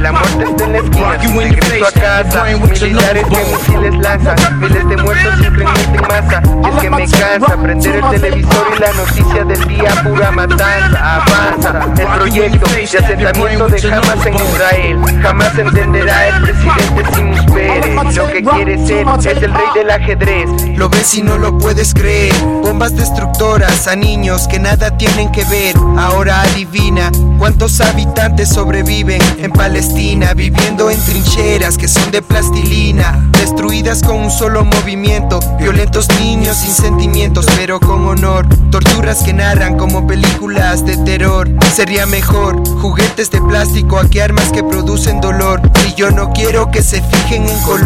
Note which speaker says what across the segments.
Speaker 1: la muerte está en la esquina. Regreso a casa, militares que misiles lanzan, miles de muertos simplemente en masa. Y es que me cansa prender el televisor y la noticia del día pura matanza. Avanza el proyecto de asentamiento de Hamas en Israel. Jamás entenderá el presidente Simus Pérez. Lo que quiere ser es el rey del ajedrez.
Speaker 2: Lo ves y no lo puedes creer. Bombas destructoras a niños que nada tienen que ver. Ahora adivina cuántos habitantes sobreviven en Palestina, viviendo en trincheras que son de plastilina, destruidas con un solo movimiento. Violentos niños sin sentimientos, pero con honor. Torturas que narran como películas de terror. Sería mejor juguetes de plástico a que armas que producen dolor. Y yo no quiero que se fijen en color,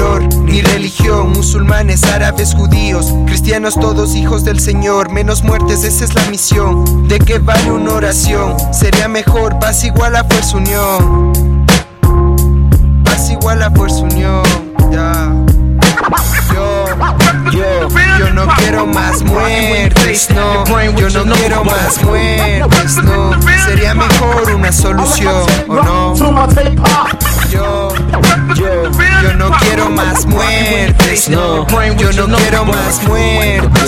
Speaker 2: musulmanes, árabes, judíos, cristianos, todos hijos del Señor. Menos muertes, esa es la misión. ¿De qué vale una oración? Sería mejor paz igual a fuerza unión. Paz igual a fuerza unión. Yo, yo, yo no quiero más muertes, no. Yo no quiero más muertes, no. Sería mejor una solución, ¿o no? No. Yo no quiero más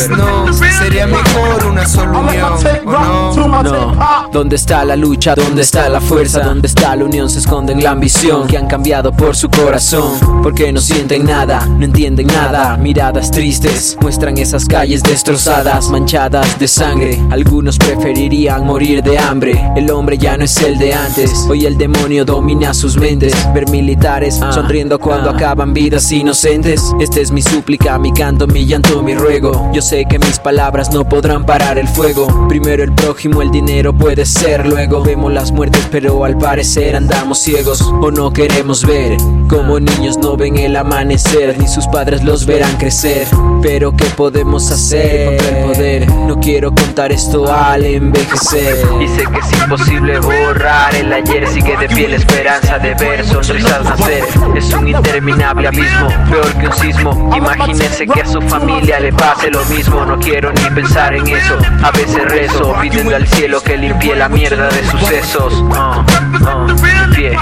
Speaker 2: no. Sería mejor una solución, ¿o no?
Speaker 3: No, ¿dónde está la lucha? ¿Dónde está la fuerza? ¿Dónde está la unión? Se esconde en la ambición que han cambiado por su corazón. Porque no sienten nada, no entienden nada. Miradas tristes muestran esas calles destrozadas, manchadas de sangre. Algunos preferirían morir de hambre. El hombre ya no es el de antes. Hoy el demonio domina sus mentes. Ver militares sonriendo cuando acaban vidas inocentes. Esta es mi súplica, mi canto, mi llanto, mi ruego. Yo sé que mis palabras no podrán parar el fuego. Primero el prójimo, el dinero puede ser. Luego vemos las muertes, pero al parecer andamos ciegos o no queremos ver. Como niños no ven el amanecer, ni sus padres los verán crecer. Pero ¿qué podemos hacer contra el poder? No quiero contar esto al envejecer.
Speaker 1: Y sé que es imposible borrar el ayer Sigue de pie la esperanza de ver sonrisas nacer Es un interminable abismo, peor que un sismo Imagínense que a su familia le pase lo mismo No quiero ni pensar en eso A veces rezo, pidiendo al cielo que limpie la mierda de sucesos uh, uh, pie.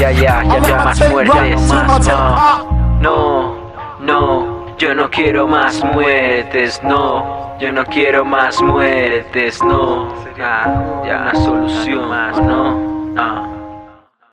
Speaker 1: Ya, ya, ya, ya más muertes más, uh. No, no yo no quiero más muertes, no. Yo no quiero más muertes, no. Ya, ya, una solución más, no. no.